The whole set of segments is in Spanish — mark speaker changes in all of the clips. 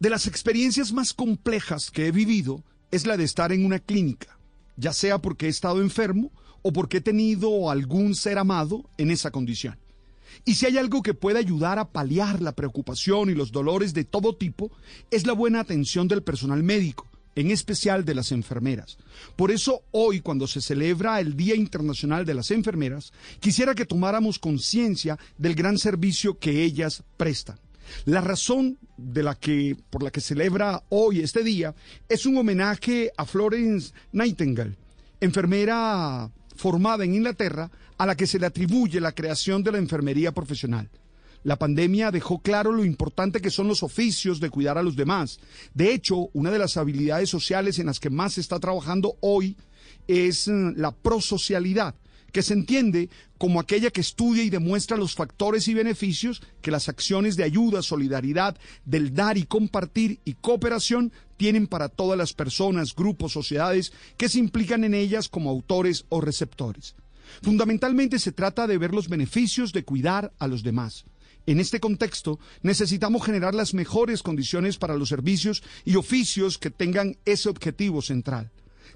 Speaker 1: De las experiencias más complejas que he vivido es la de estar en una clínica, ya sea porque he estado enfermo o porque he tenido algún ser amado en esa condición. Y si hay algo que puede ayudar a paliar la preocupación y los dolores de todo tipo, es la buena atención del personal médico, en especial de las enfermeras. Por eso hoy, cuando se celebra el Día Internacional de las Enfermeras, quisiera que tomáramos conciencia del gran servicio que ellas prestan. La razón de la que, por la que celebra hoy este día es un homenaje a Florence Nightingale, enfermera formada en Inglaterra a la que se le atribuye la creación de la enfermería profesional. La pandemia dejó claro lo importante que son los oficios de cuidar a los demás. De hecho, una de las habilidades sociales en las que más se está trabajando hoy es mm, la prosocialidad, que se entiende como aquella que estudia y demuestra los factores y beneficios que las acciones de ayuda, solidaridad, del dar y compartir y cooperación tienen para todas las personas, grupos, sociedades que se implican en ellas como autores o receptores. Fundamentalmente se trata de ver los beneficios de cuidar a los demás. En este contexto, necesitamos generar las mejores condiciones para los servicios y oficios que tengan ese objetivo central.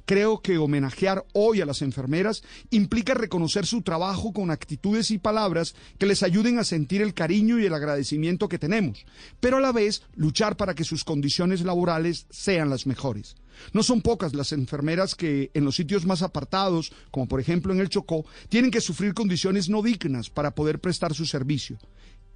Speaker 1: Creo que homenajear hoy a las enfermeras implica reconocer su trabajo con actitudes y palabras que les ayuden a sentir el cariño y el agradecimiento que tenemos, pero a la vez luchar para que sus condiciones laborales sean las mejores. No son pocas las enfermeras que en los sitios más apartados, como por ejemplo en el Chocó, tienen que sufrir condiciones no dignas para poder prestar su servicio.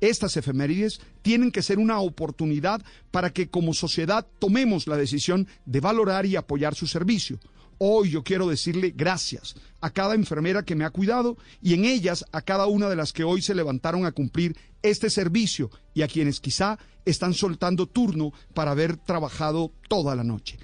Speaker 1: Estas efemérides tienen que ser una oportunidad para que como sociedad tomemos la decisión de valorar y apoyar su servicio. Hoy yo quiero decirle gracias a cada enfermera que me ha cuidado y en ellas a cada una de las que hoy se levantaron a cumplir este servicio y a quienes quizá están soltando turno para haber trabajado toda la noche.